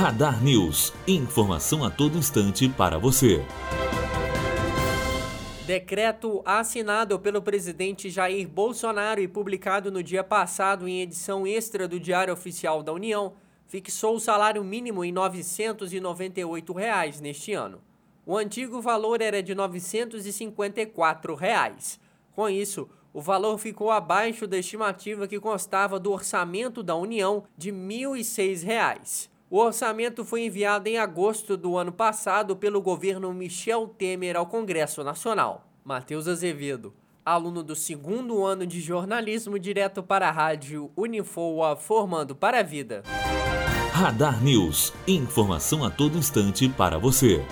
Radar News. Informação a todo instante para você. Decreto assinado pelo presidente Jair Bolsonaro e publicado no dia passado em edição extra do Diário Oficial da União fixou o salário mínimo em 998 reais neste ano. O antigo valor era de 954 reais. Com isso, o valor ficou abaixo da estimativa que constava do orçamento da União de R$ 1.006. O orçamento foi enviado em agosto do ano passado pelo governo Michel Temer ao Congresso Nacional. Matheus Azevedo, aluno do segundo ano de jornalismo, direto para a rádio Unifoa, formando para a vida. Radar News. Informação a todo instante para você.